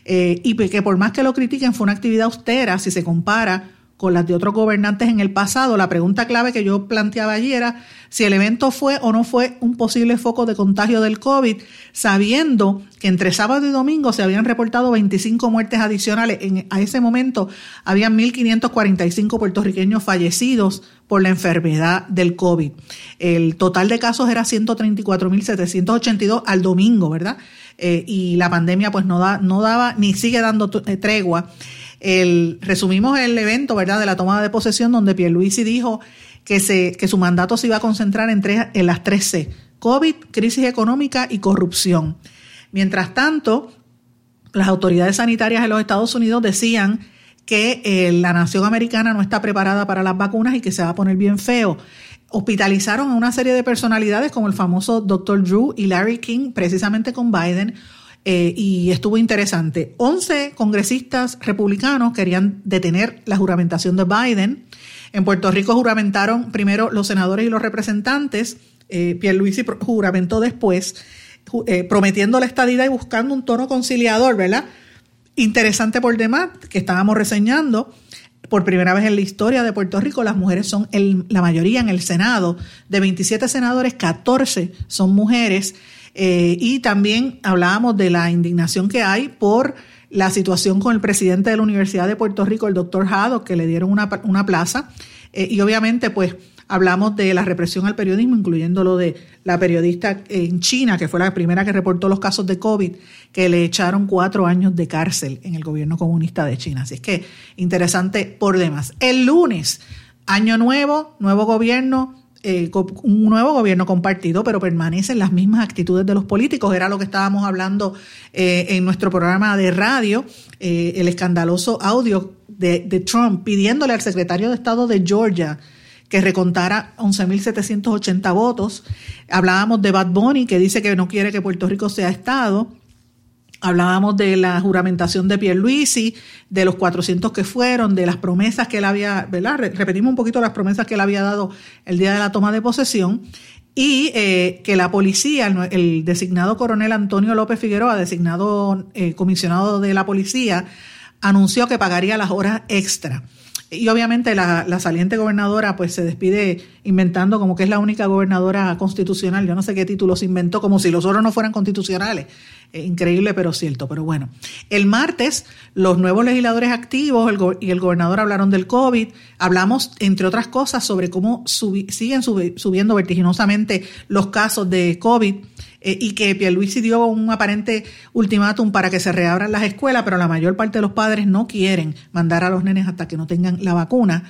Speaker 1: Eh, y que por más que lo critiquen, fue una actividad austera si se compara con las de otros gobernantes en el pasado. La pregunta clave que yo planteaba allí era si el evento fue o no fue un posible foco de contagio del COVID, sabiendo que entre sábado y domingo se habían reportado 25 muertes adicionales. En, a ese momento habían 1.545 puertorriqueños fallecidos por la enfermedad del COVID. El total de casos era 134.782 al domingo, ¿verdad? Eh, y la pandemia pues no, da, no daba ni sigue dando eh, tregua. El, resumimos el evento, ¿verdad?, de la toma de posesión, donde Pierluisi dijo que, se, que su mandato se iba a concentrar en, en las tres C, COVID, crisis económica y corrupción. Mientras tanto, las autoridades sanitarias de los Estados Unidos decían que eh, la nación americana no está preparada para las vacunas y que se va a poner bien feo. Hospitalizaron a una serie de personalidades como el famoso Dr. Drew y Larry King, precisamente con Biden, eh, y estuvo interesante. 11 congresistas republicanos querían detener la juramentación de Biden. En Puerto Rico juramentaron primero los senadores y los representantes. Eh, Pierluisi juramentó después, eh, prometiendo la estadía y buscando un tono conciliador, ¿verdad? Interesante por demás, que estábamos reseñando. Por primera vez en la historia de Puerto Rico, las mujeres son la mayoría en el Senado. De 27 senadores, 14 son mujeres. Eh, y también hablábamos de la indignación que hay por la situación con el presidente de la Universidad de Puerto Rico, el doctor Jado, que le dieron una, una plaza. Eh, y obviamente, pues, hablamos de la represión al periodismo, incluyendo lo de la periodista en China, que fue la primera que reportó los casos de COVID, que le echaron cuatro años de cárcel en el gobierno comunista de China. Así es que interesante por demás. El lunes, año nuevo, nuevo gobierno, eh, un nuevo gobierno compartido, pero permanecen las mismas actitudes de los políticos. Era lo que estábamos hablando eh, en nuestro programa de radio, eh, el escandaloso audio de, de, Trump pidiéndole al secretario de Estado de Georgia que recontara 11.780 votos. Hablábamos de Bad Bunny, que dice que no quiere que Puerto Rico sea Estado. Hablábamos de la juramentación de Pierluisi, de los 400 que fueron, de las promesas que él había, ¿verdad? Repetimos un poquito las promesas que él había dado el día de la toma de posesión y eh, que la policía, el, designado coronel Antonio López Figueroa, designado eh, comisionado de la policía, anunció que pagaría las horas extra. Y obviamente la, la, saliente gobernadora pues se despide inventando como que es la única gobernadora constitucional. Yo no sé qué título se inventó, como si los otros no fueran constitucionales. Eh, increíble pero cierto, pero bueno. El martes los nuevos legisladores activos y el gobernador hablaron del COVID. Hablamos, entre otras cosas, sobre cómo siguen subiendo vertiginosamente los casos de COVID eh, y que Pierluisi dio un aparente ultimátum para que se reabran las escuelas, pero la mayor parte de los padres no quieren mandar a los nenes hasta que no tengan la vacuna.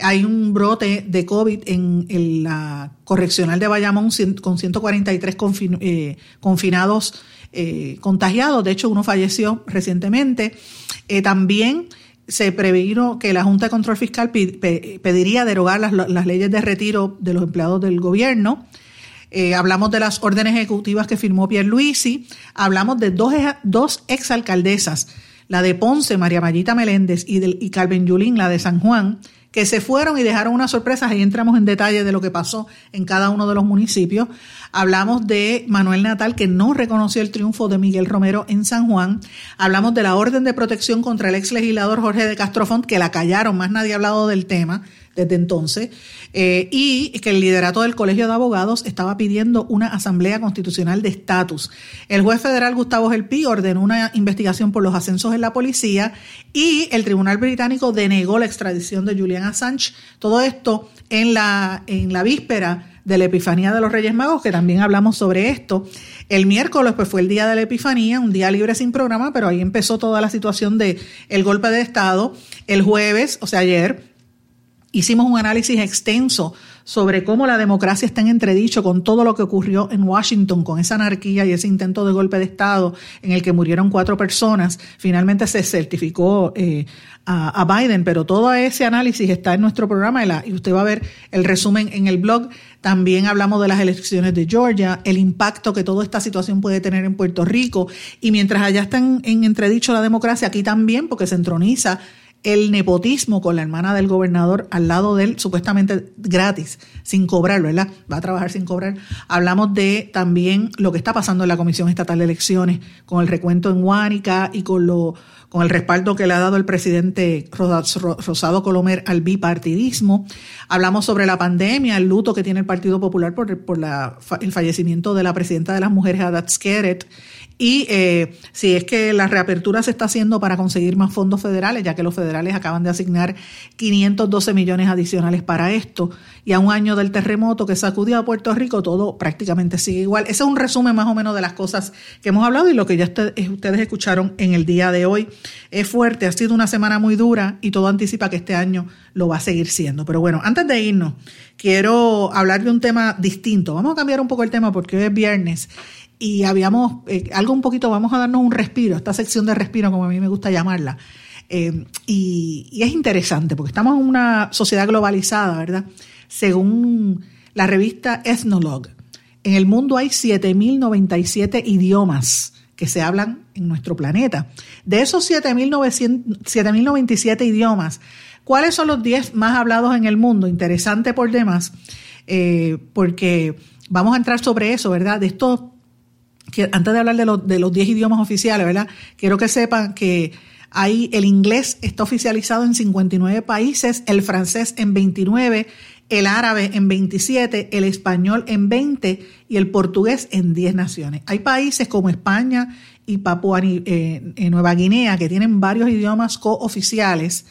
Speaker 1: Hay un brote de COVID en, la correccional de Bayamón con 143 eh, confinados eh, contagiados. De hecho, uno falleció recientemente. también se previno que la Junta de Control Fiscal pediría derogar las, leyes de retiro de los empleados del gobierno. Eh, hablamos de las órdenes ejecutivas que firmó Pierre Luisi, hablamos de dos, dos exalcaldesas, la de Ponce, María Mayita Meléndez, y, del, y Yulín, la de San Juan, que se fueron y dejaron unas sorpresas. Ahí entramos en detalle de lo que pasó en cada uno de los municipios. Hablamos de Manuel Natal, que no reconoció el triunfo de Miguel Romero en San Juan. Hablamos de la orden de protección contra el ex legislador Jorge de Castrofont, que la callaron, más nadie ha hablado del tema desde entonces, eh, y que el liderato del Colegio de Abogados estaba pidiendo una asamblea constitucional de estatus. El juez federal Gustavo Gelpi ordenó una investigación por los ascensos en la policía y el Tribunal Británico denegó la extradición de Julian Assange. Todo esto en la, en la víspera de la Epifanía de los Reyes Magos, que también hablamos sobre esto. El miércoles pues fue el día de la Epifanía, un día libre sin programa, pero ahí empezó toda la situación de el golpe de Estado. El jueves, o sea, ayer, Hicimos un análisis extenso sobre cómo la democracia está en entredicho con todo lo que ocurrió en Washington, con esa anarquía y ese intento de golpe de Estado en el que murieron cuatro personas. Finalmente se certificó eh, a, Biden, pero todo ese análisis está en nuestro programa y, usted va a ver el resumen en el blog. También hablamos de las elecciones de Georgia, el impacto que toda esta situación puede tener en Puerto Rico. Y mientras allá está en entredicho la democracia, aquí también, porque se entroniza el nepotismo con la hermana del gobernador al lado de él, supuestamente gratis, sin cobrar, ¿verdad? Va a trabajar sin cobrar. Hablamos de también lo que está pasando en la Comisión Estatal de Elecciones, con el recuento en Huánica y con lo con el respaldo que le ha dado el presidente Rosado Colomer al bipartidismo. Hablamos sobre la pandemia, el luto que tiene el Partido Popular por, por el fallecimiento de la presidenta de las mujeres, Adat Skeret, y eh, si es que la reapertura se está haciendo para conseguir más fondos federales, ya que los federales acaban de asignar 512 millones adicionales para esto, y a un año del terremoto que sacudió a Puerto Rico, todo prácticamente sigue igual. Ese es un resumen más o menos de las cosas que hemos hablado y lo que ya ustedes escucharon en el día de hoy. Es fuerte, ha sido una semana muy dura y todo anticipa que este año lo va a seguir siendo. Pero bueno, antes de irnos, quiero hablar de un tema distinto. Vamos a cambiar un poco el tema porque hoy es viernes y habíamos, eh, algo un poquito, vamos a darnos un respiro, esta sección de respiro, como a mí me gusta llamarla. Eh, y, es interesante porque estamos en una sociedad globalizada, ¿verdad? Según la revista Ethnologue, en el mundo hay 7.097 idiomas que se hablan en nuestro planeta. De esos 7.097 idiomas, ¿cuáles son los 10 más hablados en el mundo? Interesante por demás, eh, porque vamos a entrar sobre eso, ¿verdad? De estos antes de hablar de, los, de los 10 idiomas oficiales, ¿verdad? Quiero que sepan que Ahí el inglés está oficializado en 59 países, el francés en 29, el árabe en 27, el español en 20 y el portugués en 10 naciones. Hay países como España y Papua eh, Nueva Guinea que tienen varios idiomas cooficiales,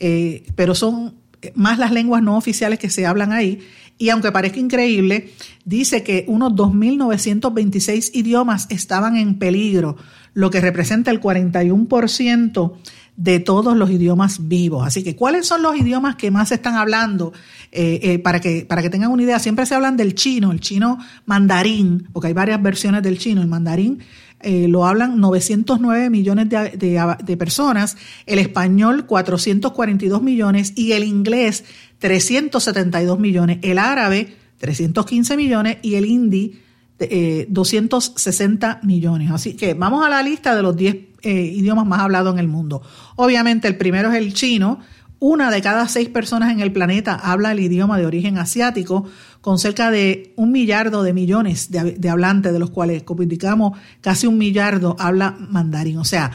Speaker 1: eh, pero son más las lenguas no oficiales que se hablan ahí. Y aunque parezca increíble, dice que unos 2.926 idiomas estaban en peligro, lo que representa el 41% de todos los idiomas vivos. Así que, ¿cuáles son los idiomas que más se están hablando? Eh, eh, para, que, para que tengan una idea, siempre se hablan del chino, el chino mandarín, porque hay varias versiones del chino. El mandarín eh, lo hablan 909 millones de, de, personas, el español 442 millones y el inglés 372 millones, el árabe 315 millones y el hindi 260 millones. Así que vamos a la lista de los 10 idiomas más hablados en el mundo. Obviamente el primero es el chino, una de cada seis personas en el planeta habla el idioma de origen asiático, con cerca de un millardo de millones de, hablantes, de los cuales, como indicamos, casi un millardo habla mandarín. O sea,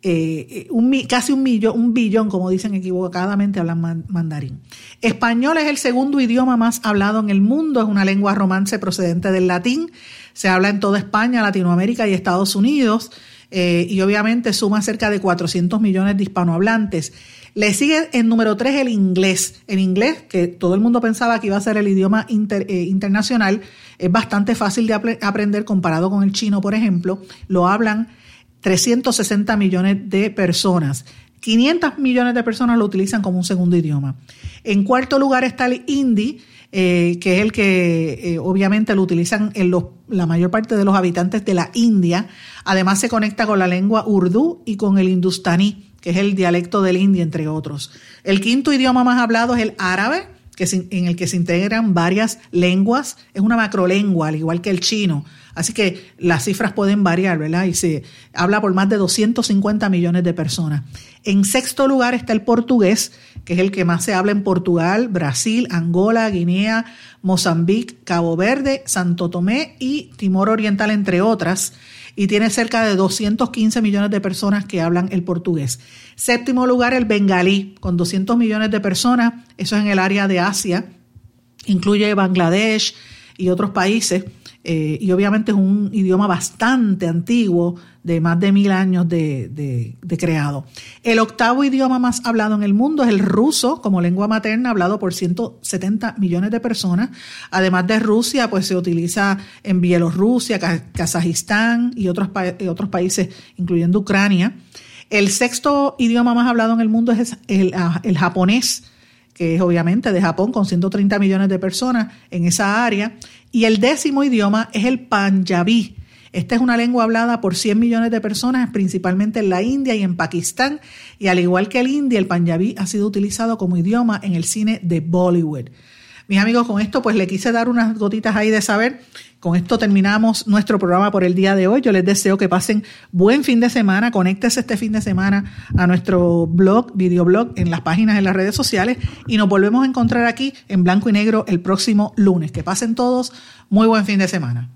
Speaker 1: eh, un, casi un, millón, un billón, como dicen equivocadamente, hablan mandarín. Español es el segundo idioma más hablado en el mundo, es una lengua romance procedente del latín, se habla en toda España, Latinoamérica y Estados Unidos, eh, y obviamente suma cerca de 400 millones de hispanohablantes. Le sigue en número 3 el inglés. El inglés, que todo el mundo pensaba que iba a ser el idioma eh, internacional, es bastante fácil de aprender comparado con el chino, por ejemplo. Lo hablan 360 millones de personas. 500 millones de personas lo utilizan como un segundo idioma. En cuarto lugar está el hindi, eh, que es el que eh, obviamente lo utilizan en la mayor parte de los habitantes de la India. Además se conecta con la lengua urdu y con el hindustaní que es el dialecto del hindi, entre otros. El quinto idioma más hablado es el árabe, que en el que se integran varias lenguas. Es una macrolengua, al igual que el chino. Así que las cifras pueden variar, ¿verdad? Y se habla por más de 250 millones de personas. En sexto lugar está el portugués, que es el que más se habla en Portugal, Brasil, Angola, Guinea, Mozambique, Cabo Verde, Santo Tomé y Timor Oriental, entre otras y tiene cerca de 215 millones de personas que hablan el portugués. Séptimo lugar, el bengalí, con 200 millones de personas, eso es en el área de Asia, incluye Bangladesh y otros países. Eh, y obviamente es un idioma bastante antiguo, de más de mil años de, creado. El octavo idioma más hablado en el mundo es el ruso como lengua materna, hablado por 170 millones de personas. Además de Rusia, pues se utiliza en Bielorrusia, Kazajistán y otros, otros países, incluyendo Ucrania. El sexto idioma más hablado en el mundo es el japonés que es obviamente de Japón, con 130 millones de personas en esa área. Y el décimo idioma es el panjabí. Esta es una lengua hablada por 100 millones de personas, principalmente en la India y en Pakistán. Y al igual que el hindi, el panjabí ha sido utilizado como idioma en el cine de Bollywood. Mis amigos, con esto pues le quise dar unas gotitas ahí de saber. Con esto terminamos nuestro programa por el día de hoy. Yo les deseo que pasen buen fin de semana. Conéctese este fin de semana a nuestro blog, videoblog, en las páginas en las redes sociales y nos volvemos a encontrar aquí en blanco y negro el próximo lunes. Que pasen todos muy buen fin de semana.